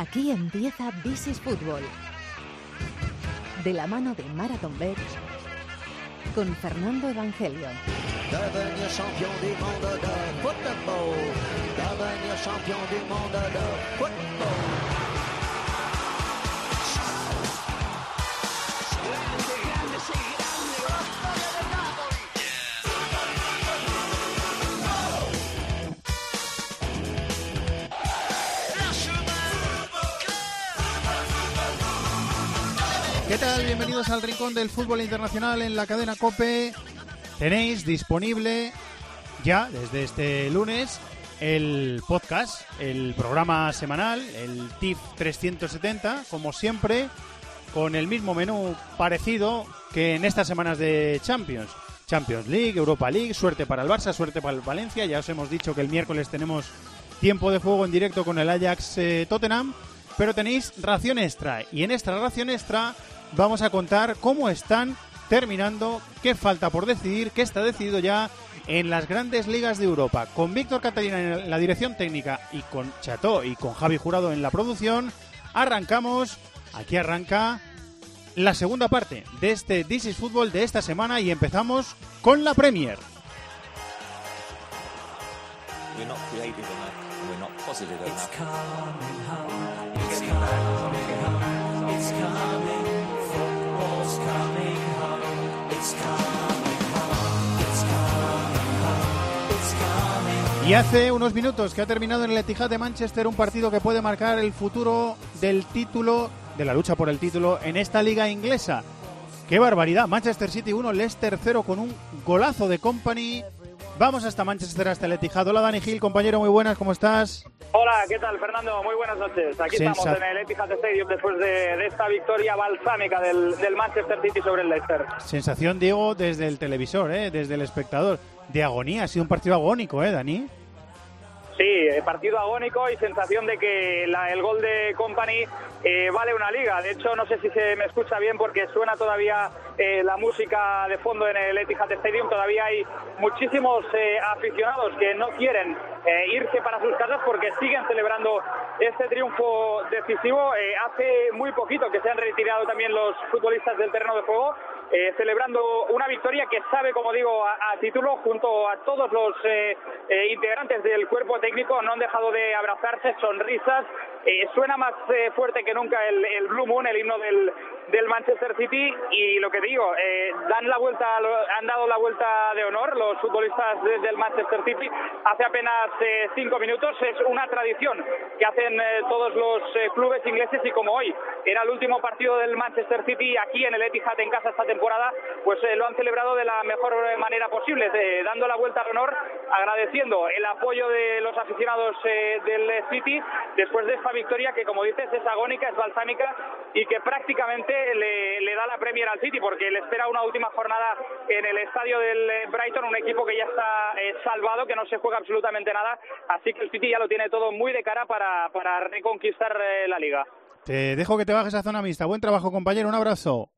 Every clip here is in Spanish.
Aquí empieza This is Fútbol. De la mano de Marathon Bet con Fernando Evangelion. Tal? Bienvenidos al Rincón del Fútbol Internacional en la cadena Cope. Tenéis disponible ya desde este lunes el podcast, el programa semanal, el TIF 370, como siempre, con el mismo menú parecido que en estas semanas de Champions. Champions League, Europa League, suerte para el Barça, suerte para el Valencia. Ya os hemos dicho que el miércoles tenemos tiempo de juego en directo con el Ajax eh, Tottenham, pero tenéis ración extra. Y en esta ración extra vamos a contar cómo están terminando, qué falta por decidir, qué está decidido ya en las grandes ligas de Europa. Con Víctor Catalina en la dirección técnica y con Chateau y con Javi Jurado en la producción, arrancamos, aquí arranca la segunda parte de este This is Football de esta semana y empezamos con la Premier. We're not Y hace unos minutos que ha terminado en el Etihad de Manchester un partido que puede marcar el futuro del título, de la lucha por el título en esta liga inglesa. ¡Qué barbaridad! Manchester City 1, Leicester 0 con un golazo de Company. Vamos hasta Manchester, hasta el Etihad. Hola Dani Gil, compañero, muy buenas, ¿cómo estás? Hola, ¿qué tal, Fernando? Muy buenas noches. Aquí Sensa- estamos en el Etihad Stadium después de, de esta victoria balsámica del, del Manchester City sobre el Leicester. Sensación, Diego, desde el televisor, ¿eh? desde el espectador. De agonía, ha sido un partido agónico, ¿eh, Dani? Sí, eh, partido agónico y sensación de que el gol de Company eh, vale una liga. De hecho, no sé si se me escucha bien porque suena todavía eh, la música de fondo en el Etihad Stadium. Todavía hay muchísimos aficionados que no quieren irse para sus casas porque siguen celebrando este triunfo decisivo. Hace muy poquito que se han retirado también los futbolistas del terreno de juego. Eh, celebrando una victoria que sabe, como digo, a, título junto a todos los eh, eh, integrantes del cuerpo técnico. No han dejado de abrazarse, sonrisas. Eh, suena más eh, fuerte que nunca el, el Blue Moon, el himno del, del Manchester City. Y lo que digo, eh, dan la vuelta, han dado la vuelta de honor los futbolistas de- del Manchester City hace apenas eh, cinco minutos. Es una tradición que hacen eh, todos los eh, clubes ingleses y como hoy era el último partido del Manchester City aquí en el Etihad en casa esta temporada, pues lo han celebrado de la mejor manera posible, de- dando la vuelta al honor, agradeciendo el apoyo de los aficionados del City después de esta victoria que, como dices, es agónica, es balsámica y que prácticamente le, le da la Premier al City porque le espera una última jornada en el estadio del eh, Brighton, un equipo que ya está eh, salvado, que no se juega absolutamente nada, así que el City ya lo tiene todo muy de cara para, para reconquistar eh, la liga. Te dejo que te bajes a zona mixta. Buen trabajo, compañero. Un abrazo.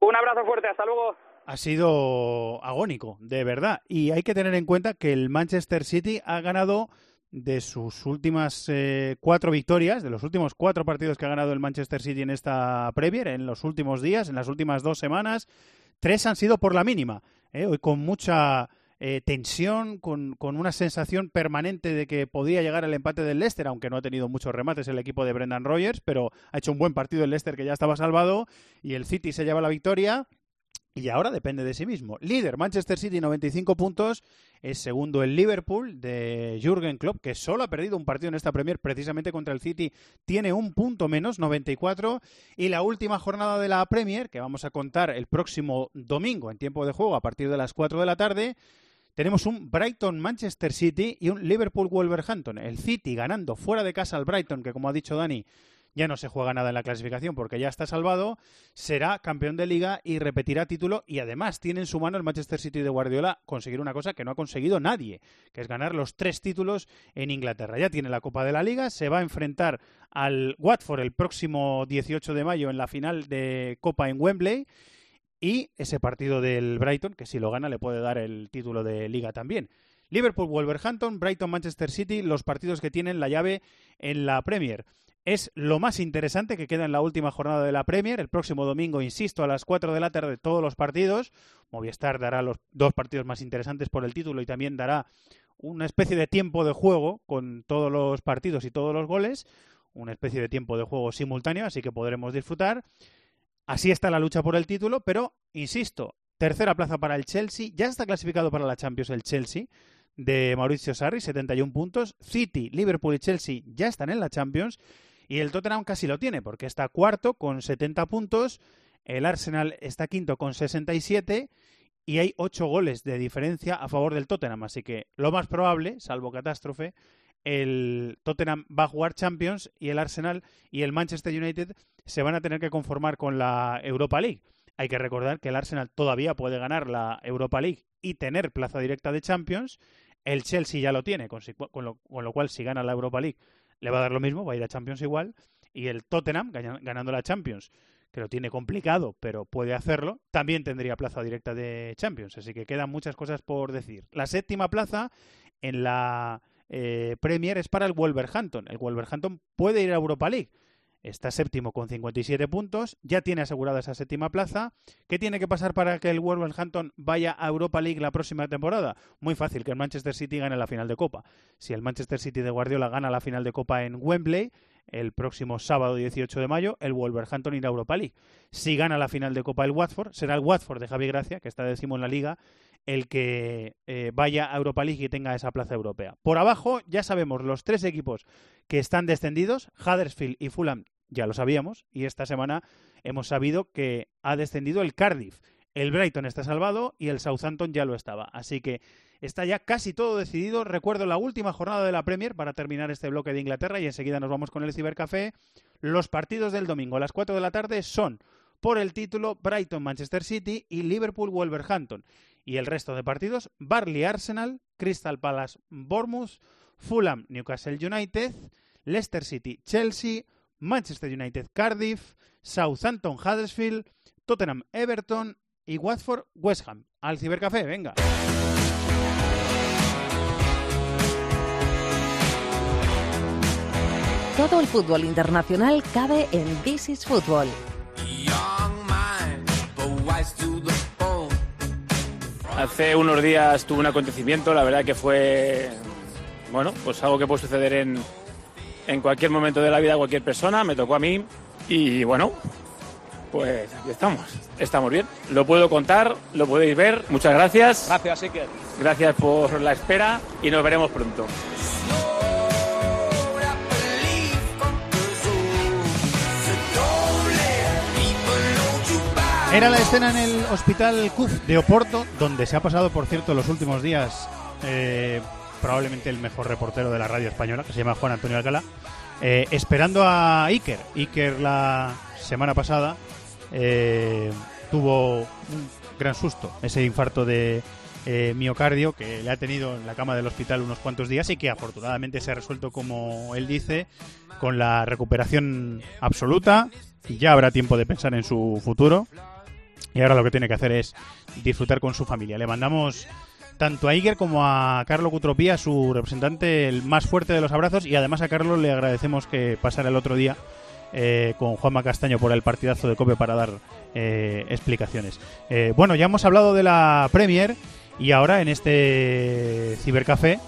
Un abrazo fuerte, hasta luego. Ha sido agónico, de verdad. Y hay que tener en cuenta que el Manchester City ha ganado de sus últimas eh, cuatro victorias, de los últimos cuatro partidos que ha ganado el Manchester City en esta Premier, en los últimos días, en las últimas dos semanas, tres han sido por la mínima. ¿eh? Hoy con mucha eh, tensión, con, con una sensación permanente de que podía llegar el empate del Leicester, aunque no ha tenido muchos remates el equipo de Brendan Rodgers, pero ha hecho un buen partido el Leicester que ya estaba salvado y el City se lleva la victoria. Y ahora depende de sí mismo. Líder Manchester City 95 puntos, es segundo el Liverpool de Jürgen Klopp, que solo ha perdido un partido en esta Premier precisamente contra el City, tiene un punto menos, 94, y la última jornada de la Premier, que vamos a contar el próximo domingo en tiempo de juego a partir de las 4 de la tarde, tenemos un Brighton Manchester City y un Liverpool Wolverhampton. El City ganando fuera de casa al Brighton, que como ha dicho Dani, ya no se juega nada en la clasificación porque ya está salvado, será campeón de liga y repetirá título y además tiene en su mano el Manchester City de Guardiola conseguir una cosa que no ha conseguido nadie, que es ganar los tres títulos en Inglaterra. Ya tiene la Copa de la Liga, se va a enfrentar al Watford el próximo 18 de mayo en la final de Copa en Wembley y ese partido del Brighton, que si lo gana le puede dar el título de liga también. Liverpool, Wolverhampton, Brighton, Manchester City, los partidos que tienen la llave en la Premier. Es lo más interesante que queda en la última jornada de la Premier. El próximo domingo, insisto, a las 4 de la tarde todos los partidos. Movistar dará los dos partidos más interesantes por el título y también dará una especie de tiempo de juego con todos los partidos y todos los goles, una especie de tiempo de juego simultáneo, así que podremos disfrutar. Así está la lucha por el título, pero, insisto, tercera plaza para el Chelsea, ya está clasificado para la Champions el Chelsea de Mauricio Sarri, 71 puntos, City, Liverpool y Chelsea ya están en la Champions y el Tottenham casi lo tiene porque está cuarto con 70 puntos, el Arsenal está quinto con 67 y hay ocho goles de diferencia a favor del Tottenham. Así que lo más probable, salvo catástrofe, el Tottenham va a jugar Champions y el Arsenal y el Manchester United se van a tener que conformar con la Europa League. Hay que recordar que el Arsenal todavía puede ganar la Europa League y tener plaza directa de Champions. El Chelsea ya lo tiene, con, lo, con lo cual si gana la Europa League le va a dar lo mismo, va a ir a Champions igual. Y el Tottenham, ganando la Champions, que lo tiene complicado, pero puede hacerlo, también tendría plaza directa de Champions. Así que quedan muchas cosas por decir. La séptima plaza en la eh, Premier es para el Wolverhampton. El Wolverhampton puede ir a Europa League. Está séptimo con 57 puntos, ya tiene asegurada esa séptima plaza. ¿Qué tiene que pasar para que el Wolverhampton vaya a Europa League la próxima temporada? Muy fácil, que el Manchester City gane la final de Copa. Si el Manchester City de Guardiola gana la final de Copa en Wembley, el próximo sábado 18 de mayo, el Wolverhampton irá a Europa League. Si gana la final de Copa el Watford, será el Watford de Javi Gracia, que está décimo en la liga, el que eh, vaya a Europa League y tenga esa plaza europea. Por abajo ya sabemos los tres equipos que están descendidos, Huddersfield y Fulham ya lo sabíamos, y esta semana hemos sabido que ha descendido el Cardiff. El Brighton está salvado y el Southampton ya lo estaba. Así que está ya casi todo decidido. Recuerdo la última jornada de la Premier para terminar este bloque de Inglaterra y enseguida nos vamos con el Cibercafé. Los partidos del domingo a las 4 de la tarde son por el título Brighton-Manchester City y Liverpool-Wolverhampton. Y el resto de partidos, Barley-Arsenal, Crystal Palace-Bournemouth, Fulham-Newcastle United, Leicester City-Chelsea, Manchester United Cardiff, Southampton Huddersfield, Tottenham Everton y Watford West Ham. Al cibercafé, venga. Todo el fútbol internacional cabe en This is Football. Hace unos días tuve un acontecimiento, la verdad que fue, bueno, pues algo que puede suceder en, en cualquier momento de la vida cualquier persona, me tocó a mí y bueno, pues aquí estamos, estamos bien. Lo puedo contar, lo podéis ver. Muchas gracias. Gracias, Iker. Gracias por la espera y nos veremos pronto. Era la escena en el Hospital CUF de Oporto, donde se ha pasado, por cierto, los últimos días eh, probablemente el mejor reportero de la radio española, que se llama Juan Antonio Alcalá, eh, esperando a Iker. Iker la semana pasada eh, tuvo un gran susto, ese infarto de miocardio que le ha tenido en la cama del hospital unos cuantos días y que afortunadamente se ha resuelto, como él dice, con la recuperación absoluta. Ya habrá tiempo de pensar en su futuro. Y ahora lo que tiene que hacer es disfrutar con su familia. Le mandamos tanto a Iger como a Carlos Cutropía, su representante, el más fuerte de los abrazos, y además a Carlos le agradecemos que pasara el otro día eh, con Juanma Castaño por el partidazo de Cope para dar eh, explicaciones. Eh, bueno, ya hemos hablado de la Premier y ahora en este cibercafé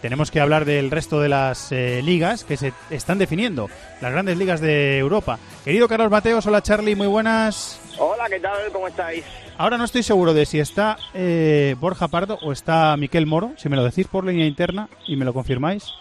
tenemos que hablar del resto de las ligas que se están definiendo, las grandes ligas de Europa. Querido Carlos Mateos, hola Charlie, muy buenas. Hola, ¿qué tal? ¿Cómo estáis? Ahora no estoy seguro de si está eh, Borja Pardo o está Miquel Moro. Si me lo decís por línea interna y me lo confirmáis.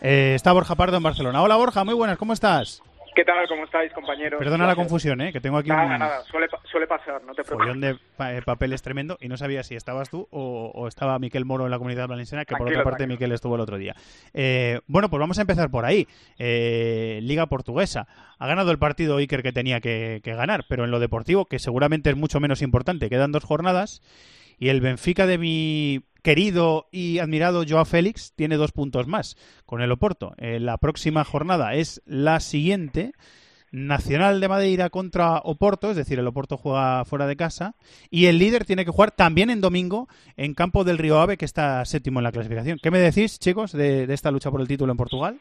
Eh, está Borja Pardo en Barcelona. Hola Borja, muy buenas, ¿cómo estás? ¿Qué tal? ¿Cómo estáis, compañeros? Perdona la confusión, ¿eh? que tengo aquí nada, un nada, suele, suele pasar, no te preocupes. de pa- eh, papeles tremendo y no sabía si estabas tú o, o estaba Miquel Moro en la comunidad valenciana, que por otra parte tranquilo. Miquel estuvo el otro día. Eh, bueno, pues vamos a empezar por ahí. Eh, Liga Portuguesa. Ha ganado el partido Iker que tenía que, que ganar, pero en lo deportivo, que seguramente es mucho menos importante, quedan dos jornadas y el Benfica de mi querido y admirado Joao Félix tiene dos puntos más con el Oporto. Eh, la próxima jornada es la siguiente. Nacional de Madeira contra Oporto, es decir, el Oporto juega fuera de casa, y el líder tiene que jugar también en domingo en campo del Río Ave, que está séptimo en la clasificación. ¿Qué me decís, chicos, de, de esta lucha por el título en Portugal?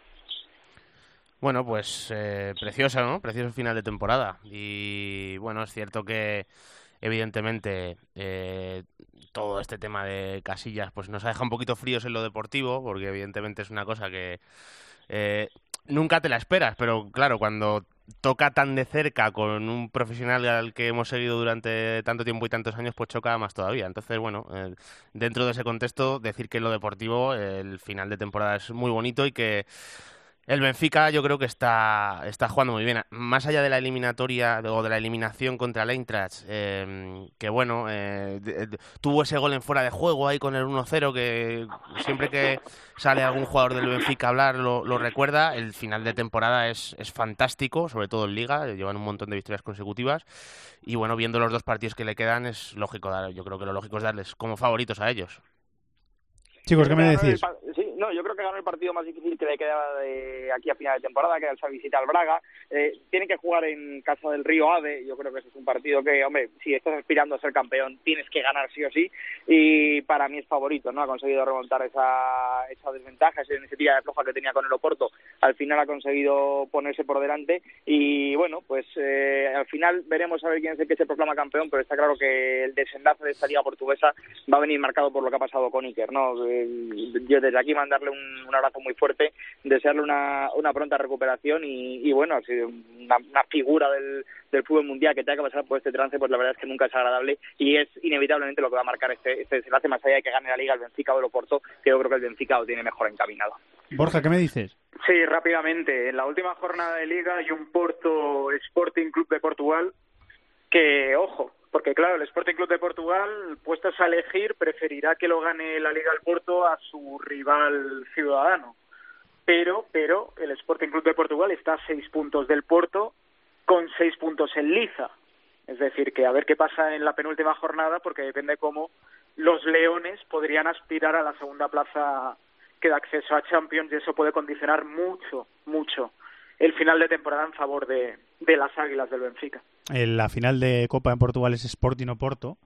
Bueno, pues eh, precioso, ¿no? Precioso final de temporada. Y bueno, es cierto que evidentemente eh, todo este tema de casillas pues nos ha dejado un poquito fríos en lo deportivo, porque evidentemente es una cosa que eh, nunca te la esperas, pero claro, cuando toca tan de cerca con un profesional al que hemos seguido durante tanto tiempo y tantos años, pues choca más todavía. Entonces, bueno, eh, dentro de ese contexto, decir que lo deportivo, el final de temporada es muy bonito y que el Benfica yo creo que está, está jugando muy bien. Más allá de la eliminatoria o de la eliminación contra el Eintracht, em, que bueno, eh, tuvo ese gol en fuera de juego ahí con el 1-0 que siempre que sale algún jugador del Benfica a hablar lo, recuerda. El final de temporada es, es fantástico, sobre todo en Liga, llevan un montón de victorias consecutivas. Y bueno, viendo los dos partidos que le quedan, es lógico dar, yo creo que lo lógico es darles como favoritos a ellos. Chicos, ¿qué me decís? No, yo creo que ganó el partido más difícil que le quedaba de aquí a final de temporada, que era esa visita al Braga. Eh, tiene que jugar en casa del Río Ave. Yo creo que ese es un partido que, hombre, si estás aspirando a ser campeón, tienes que ganar sí o sí. Y para mí es favorito, ¿no? Ha conseguido remontar esa, esa desventaja, esa iniciativa de floja que tenía con el Oporto. Al final ha conseguido ponerse por delante. Y bueno, pues eh, al final veremos a ver quién es el que se proclama campeón, pero está claro que el desenlace de esta liga portuguesa va a venir marcado por lo que ha pasado con Iker, ¿no? Eh, yo desde aquí darle un, abrazo muy fuerte, desearle una, una pronta recuperación y, bueno, ha sido una, figura del, del, fútbol mundial que tenga que pasar por este trance, pues la verdad es que nunca es agradable y es inevitablemente lo que va a marcar este, este desenlace, más allá de que gane la Liga el Benfica o el Oporto, que yo creo que el Benfica lo tiene mejor encaminado. Borja, ¿qué me dices? Sí, rápidamente. En la última jornada de Liga hay un Porto Sporting Club de Portugal que, ojo, porque claro, el Sporting Club de Portugal, puestos a elegir, preferirá que lo gane la Liga del Porto a su rival ciudadano. Pero, pero el Sporting Club de Portugal está a seis puntos del Porto con seis puntos en liza. Es decir, que a ver qué pasa en la penúltima jornada, porque depende cómo los Leones podrían aspirar a la segunda plaza que da acceso a Champions y eso puede condicionar mucho, mucho el final de temporada en favor de, de las Águilas del Benfica. En la final de Copa en Portugal es Sporting Oporto,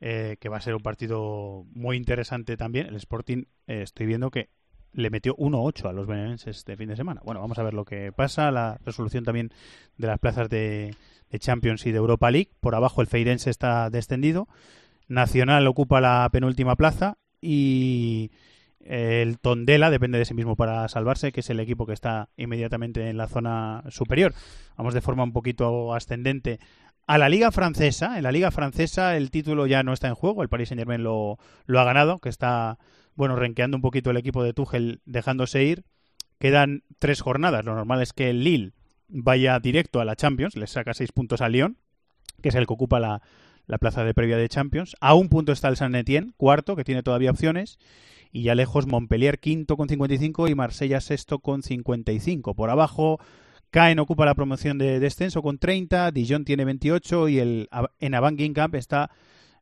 eh, que va a ser un partido muy interesante también. El Sporting, eh, estoy viendo que le metió 1-8 a los benevenses este fin de semana. Bueno, vamos a ver lo que pasa. La resolución también de las plazas de, de Champions y de Europa League. Por abajo el Feirense está descendido. Nacional ocupa la penúltima plaza y el Tondela depende de sí mismo para salvarse, que es el equipo que está inmediatamente en la zona superior. Vamos de forma un poquito ascendente a la Liga Francesa. En la Liga Francesa el título ya no está en juego, el Paris Saint-Germain lo, lo ha ganado, que está, bueno, renqueando un poquito el equipo de Tuchel dejándose ir. Quedan tres jornadas. Lo normal es que el Lille vaya directo a la Champions, le saca seis puntos a Lyon, que es el que ocupa la, la plaza de previa de Champions. A un punto está el Saint Etienne, cuarto, que tiene todavía opciones y ya lejos Montpellier quinto con 55 y Marsella sexto con 55. Por abajo Caen ocupa la promoción de descenso con 30, Dijon tiene 28 y el en Avant Camp está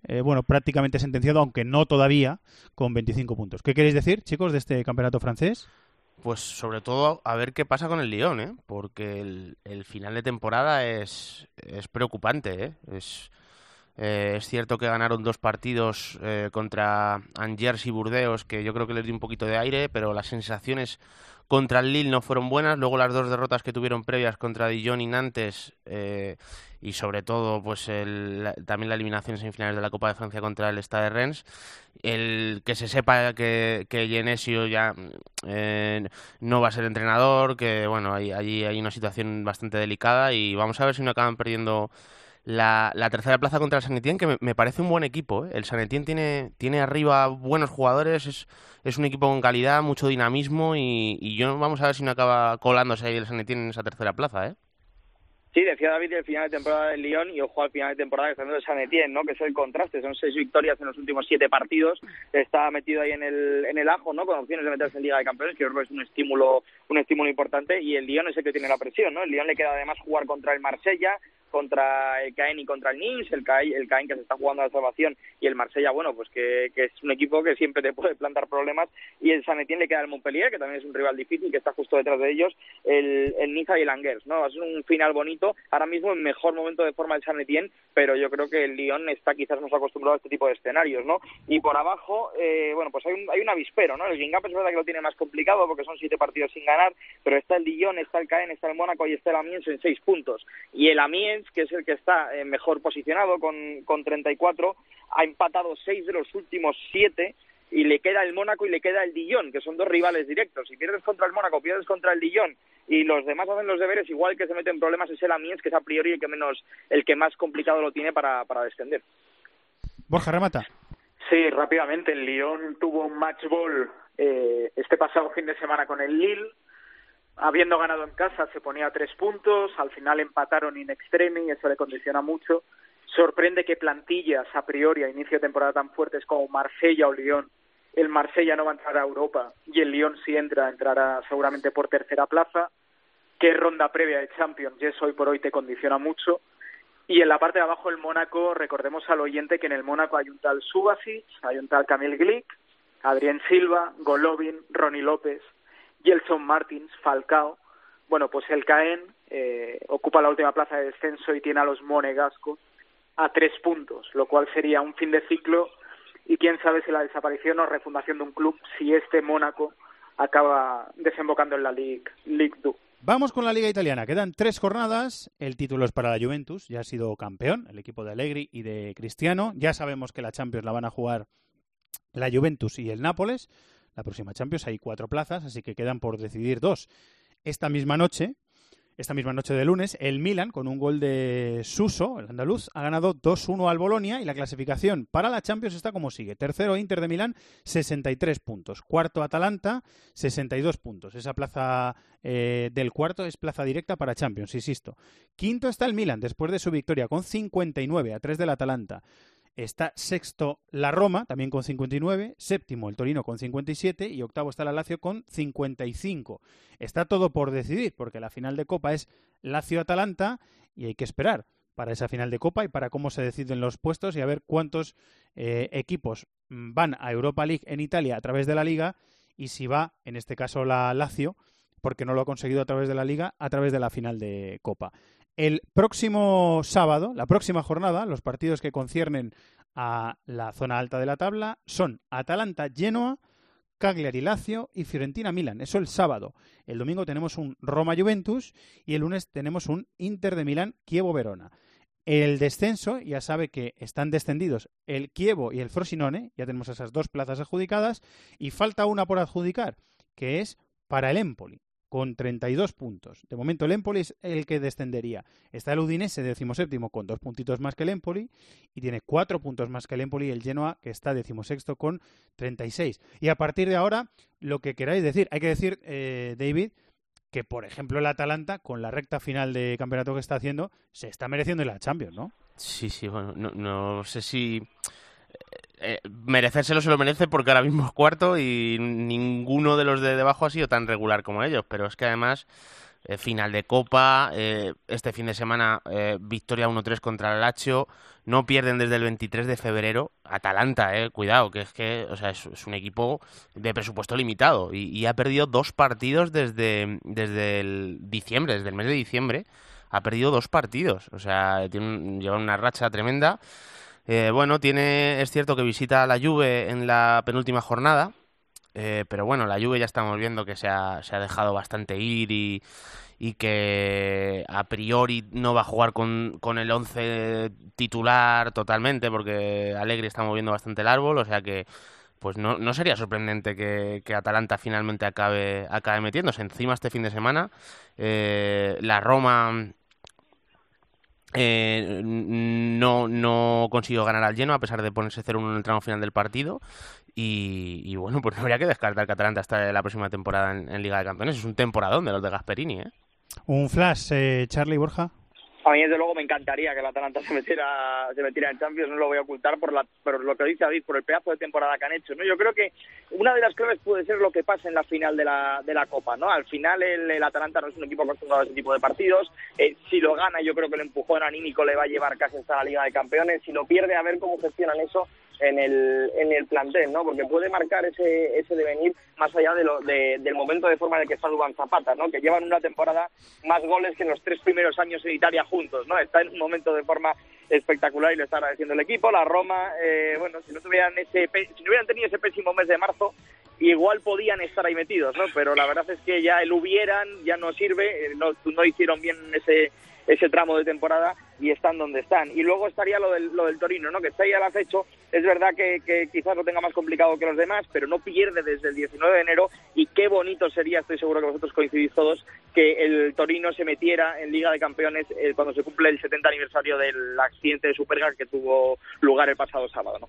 eh, bueno, prácticamente sentenciado, aunque no todavía, con 25 puntos. ¿Qué queréis decir, chicos, de este campeonato francés? Pues sobre todo a ver qué pasa con el Lyon, ¿eh? porque el, el final de temporada es, es preocupante. ¿eh? Es, eh, es cierto que ganaron dos partidos eh, contra Angers y Burdeos, que yo creo que les dio un poquito de aire, pero las sensaciones contra el Lille no fueron buenas. Luego las dos derrotas que tuvieron previas contra Dijon y Nantes, eh, y sobre todo pues también la eliminación en semifinales de la Copa de Francia contra el Stade de Rennes. El que se sepa que, que Genesio ya no va a ser entrenador, que bueno, allí hay una situación bastante delicada y vamos a ver si no acaban perdiendo la, la, tercera plaza contra el San Etienne, que me, parece un buen equipo. ¿eh? El San Etienne tiene, tiene arriba buenos jugadores, es, es un equipo con calidad, mucho dinamismo y, y, yo vamos a ver si no acaba colándose ahí el San Etienne en esa tercera plaza. ¿eh? Sí, decía David el final de temporada del Lyon y ojo al final de temporada que está haciendo el San Etienne, ¿no? que es el contraste, son seis victorias en los últimos siete partidos, está metido ahí en el, en el ajo, ¿no? con opciones de meterse en Liga de Campeones, que yo creo que es un estímulo, un estímulo importante, y el Lyon es el que tiene la presión, ¿no? el Lyon le queda además jugar contra el Marsella, contra el Caen y contra el Nice, el Caen, el Caen que se está jugando a la salvación y el Marsella, bueno, pues que, que, es un equipo que siempre te puede plantar problemas y el San Etienne le queda el Montpellier, que también es un rival difícil, que está justo detrás de ellos, el, el Niza y el Angers, ¿no? Es un final bonito, ahora mismo en mejor momento de forma el San Etienne, pero yo creo que el Lyon está quizás más acostumbrado a este tipo de escenarios, ¿no? Y por abajo, eh, bueno, pues hay un, hay un avispero, ¿no? El Guingamp es verdad que lo tiene más complicado porque son siete partidos sin ganar, pero está el Lyon, está el Caen, está el Mónaco y está el Amiens en seis puntos. Y el Amiens, que es el que está eh, mejor posicionado con, con 34, ha empatado seis de los últimos siete y le queda el Mónaco y le queda el Dijon, que son dos rivales directos. Si pierdes contra el Mónaco, pierdes contra el Dijon y los demás hacen los deberes, igual que se meten problemas es el Amiens, que es a priori el que menos, el que más complicado lo tiene para, para descender. Borja, remata. Sí, rápidamente. El Lyon tuvo un match ball eh, este pasado fin de semana con el Lille. Habiendo ganado en casa, se ponía tres puntos. Al final empataron in extremis eso le condiciona mucho. Sorprende que plantillas a priori a inicio de temporada tan fuertes como Marsella o Lyon, el Marsella no va a entrar a Europa y el Lyon si entra, entrará seguramente por tercera plaza. ¿Qué ronda previa de Champions? Y eso hoy por hoy te condiciona mucho. Y en la parte de abajo el Mónaco, recordemos al oyente que en el Mónaco hay un tal Subasic, hay un tal Camille Glick, Adrián Silva, Golovin, Ronnie López, Gelson Martins, Falcao. Bueno, pues el Caen eh, ocupa la última plaza de descenso y tiene a los monegascos a tres puntos, lo cual sería un fin de ciclo y quién sabe si la desaparición o refundación de un club, si este Mónaco acaba desembocando en la Ligue, Ligue 2. Vamos con la Liga Italiana. Quedan tres jornadas. El título es para la Juventus. Ya ha sido campeón, el equipo de Allegri y de Cristiano. Ya sabemos que la Champions la van a jugar la Juventus y el Nápoles. La próxima Champions hay cuatro plazas, así que quedan por decidir dos. Esta misma noche, esta misma noche de lunes, el Milan, con un gol de Suso, el andaluz, ha ganado 2-1 al Bolonia y la clasificación para la Champions está como sigue. Tercero Inter de Milán, 63 puntos. Cuarto Atalanta, 62 puntos. Esa plaza eh, del cuarto es plaza directa para Champions, insisto. Quinto está el Milan, después de su victoria, con 59 a 3 del Atalanta. Está sexto la Roma, también con 59. Séptimo el Torino con 57. Y octavo está la Lazio con 55. Está todo por decidir, porque la final de Copa es Lazio-Atalanta y hay que esperar para esa final de Copa y para cómo se deciden los puestos y a ver cuántos eh, equipos van a Europa League en Italia a través de la Liga y si va, en este caso, la Lazio, porque no lo ha conseguido a través de la Liga, a través de la final de Copa. El próximo sábado, la próxima jornada, los partidos que conciernen a la zona alta de la tabla son Atalanta-Genoa, Cagliari-Lazio y Fiorentina-Milan. Eso el sábado. El domingo tenemos un Roma-Juventus y el lunes tenemos un Inter de Milán-Kievo-Verona. El descenso, ya sabe que están descendidos el Kievo y el Frosinone, ya tenemos esas dos plazas adjudicadas, y falta una por adjudicar, que es para el Empoli con 32 puntos. De momento el Empoli es el que descendería. Está el Udinese decimoséptimo con dos puntitos más que el Empoli y tiene cuatro puntos más que el Empoli el Genoa que está decimosexto con 36. Y a partir de ahora, lo que queráis decir, hay que decir, eh, David, que por ejemplo el Atalanta, con la recta final de campeonato que está haciendo, se está mereciendo la Champions, ¿no? Sí, sí, bueno, no, no sé si eh, merecérselo se lo merece porque ahora mismo es cuarto y ninguno de los de debajo ha sido tan regular como ellos. Pero es que además, eh, final de Copa, eh, este fin de semana victoria 1-3 contra el Lazio, no pierden desde el 23 de febrero. Atalanta, cuidado, que es que o sea, es, un equipo de presupuesto limitado y, ha perdido dos partidos desde, desde el diciembre, desde el mes de diciembre. Ha perdido dos partidos, o sea, tiene lleva una racha tremenda. Eh, bueno, tiene, es cierto que visita la Juve en la penúltima jornada, eh, pero bueno, la Juve ya estamos viendo que se ha, se ha dejado bastante ir y, y, que a priori no va a jugar con, con el 11 titular totalmente porque Alegri está moviendo bastante el árbol, o sea que pues no, no sería sorprendente que, que, Atalanta finalmente acabe, acabe metiéndose. Encima este fin de semana eh, la Roma eh, no, no consiguió ganar al lleno a pesar de ponerse 0-1 en el tramo final del partido. Y, bueno, pues no habría que descartar que hasta la próxima temporada en, Liga de Campeones. Es un temporadón de los de Gasperini. ¿eh? Un flash, eh, Charlie Borja. A mí desde luego me encantaría que el Atalanta se metiera se metiera en Champions no lo voy a ocultar por la por lo que dice David por el pedazo de temporada que han hecho no yo creo que una de las claves puede ser lo que pasa en la final de la de la Copa no al final el, el Atalanta no es un equipo acostumbrado a ese tipo de partidos eh, si lo gana yo creo que el empujón anímico le va a llevar casi hasta la Liga de Campeones si lo pierde a ver cómo gestionan eso en el, en el plantel, ¿no? Porque puede marcar ese, ese devenir más allá de lo, de, del momento de forma en el que está Dubán Zapata, ¿no? Que llevan una temporada más goles que en los tres primeros años en Italia juntos, ¿no? Está en un momento de forma espectacular y lo está agradeciendo el equipo. La Roma, eh, bueno, si no tuvieran ese, si no hubieran tenido ese pésimo mes de marzo, igual podían estar ahí metidos, ¿no? Pero la verdad es que ya el hubieran ya no sirve, eh, no, no hicieron bien ese ese tramo de temporada y están donde están. Y luego estaría lo del, lo del Torino, ¿no? que está ahí al acecho. Es verdad que, quizás lo tenga más complicado que los demás, pero no pierde desde el 19 de enero y qué bonito sería, estoy seguro que vosotros coincidís todos, que el Torino se metiera en Liga de Campeones eh, cuando se cumple el 70 aniversario del accidente de Superga que tuvo lugar el pasado sábado. ¿no?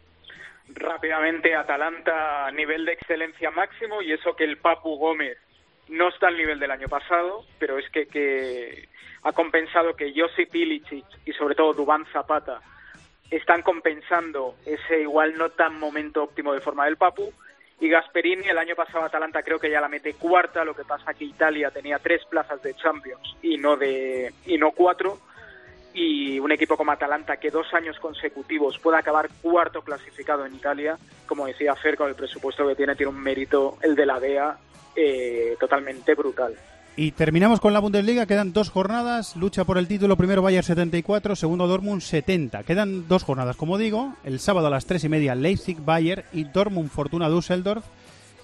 Rápidamente, Atalanta nivel de excelencia máximo y eso que el Papu Gómez no está al nivel del año pasado, pero es que, que ha compensado que Josip Ilicic y sobre todo Dubán Zapata están compensando ese igual no tan momento óptimo de forma del Papu. Y Gasperini el año pasado Atalanta creo que ya la mete cuarta, lo que pasa que Italia tenía tres plazas de Champions y no de y no cuatro. Y un equipo como Atalanta que dos años consecutivos pueda acabar cuarto clasificado en Italia, como decía Fer, con el presupuesto que tiene, tiene un mérito el de la DEA eh, totalmente brutal. Y terminamos con la Bundesliga, quedan dos jornadas, lucha por el título, primero Bayern 74, segundo Dortmund 70. Quedan dos jornadas, como digo, el sábado a las tres y media Leipzig, Bayern y Dortmund Fortuna Düsseldorf.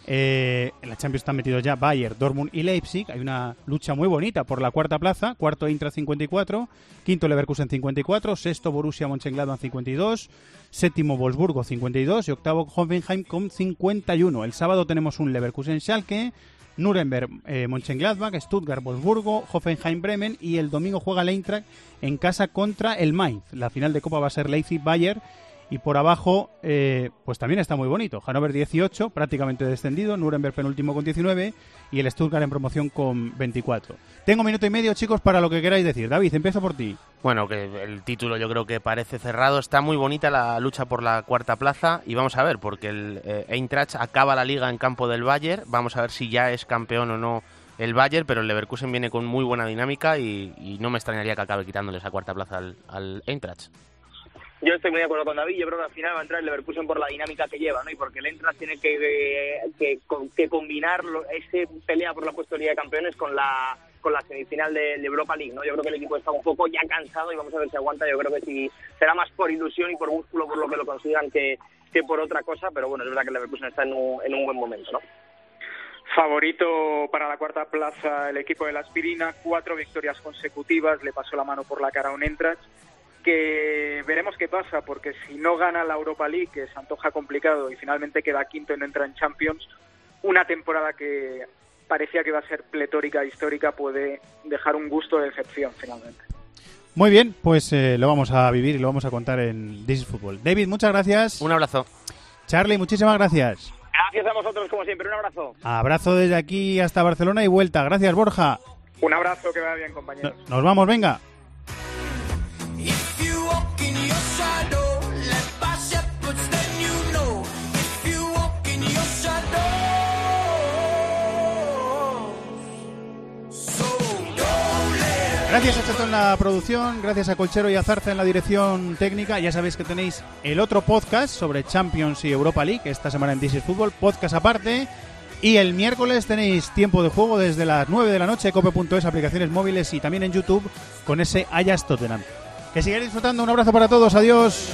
Eh, en la Champions están metidos ya Bayern, Dortmund y Leipzig. Hay una lucha muy bonita por la cuarta plaza. Cuarto Eintracht 54, quinto Leverkusen 54, sexto Borussia Mönchengladbach 52, séptimo Wolfsburgo 52 y octavo Hoffenheim con 51. El sábado tenemos un Leverkusen Schalke, Nuremberg, eh, Mönchengladbach, Stuttgart, Wolfsburgo, Hoffenheim, Bremen y el domingo juega el Eintracht en casa contra el Mainz. La final de Copa va a ser Leipzig-Bayern y por abajo eh, pues también está muy bonito. Hannover 18, prácticamente descendido, Nuremberg penúltimo con 19 y el Stuttgart en promoción con 24. Tengo minuto y medio chicos para lo que queráis decir. David, empiezo por ti. Bueno, que el título yo creo que parece cerrado. Está muy bonita la lucha por la cuarta plaza y vamos a ver, porque el eh, Eintracht acaba la liga en campo del Bayern. Vamos a ver si ya es campeón o no el Bayern, pero el Leverkusen viene con muy buena dinámica y, no me extrañaría que acabe quitándole esa cuarta plaza al, al Eintracht. Yo estoy muy de acuerdo con David. Yo creo que al final va a entrar el Leverkusen por la dinámica que lleva, ¿no? Y porque el Eintracht tiene que, que, que combinar ese pelea por la puesto de Liga de Campeones con la con la semifinal de, de Europa League, ¿no? Yo creo que el equipo está un poco ya cansado y vamos a ver si aguanta. Yo creo que sí será más por ilusión y por músculo por lo que lo consigan que, que por otra cosa, pero bueno, es verdad que el Leverkusen está en un, en un buen momento, ¿no? Favorito para la cuarta plaza el equipo de la Aspirina, cuatro victorias consecutivas, le pasó la mano por la cara a un Eintracht, que veremos qué pasa, porque si no gana la Europa League, que se antoja complicado y finalmente queda quinto y no entra en Champions, una temporada que parecía que iba a ser pletórica, histórica, puede dejar un gusto de decepción finalmente. Muy bien, pues eh, lo vamos a vivir y lo vamos a contar en This is Football. David, muchas gracias. Un abrazo. Charlie, muchísimas gracias. Gracias a vosotros, como siempre. Un abrazo. Abrazo desde aquí hasta Barcelona y vuelta. Gracias, Borja. Un abrazo, que vaya bien, compañeros. No- Nos vamos, venga. Gracias a Cheto en la producción, gracias a Colchero y a Zarza en la dirección técnica. Ya sabéis que tenéis el otro podcast sobre Champions y Europa League, esta semana en This is Football, podcast aparte. Y el miércoles tenéis tiempo de juego desde las 9 de la noche, cope.es, aplicaciones móviles y también en YouTube con ese Ayas Tottenham. Que sigáis disfrutando, un abrazo para todos, adiós.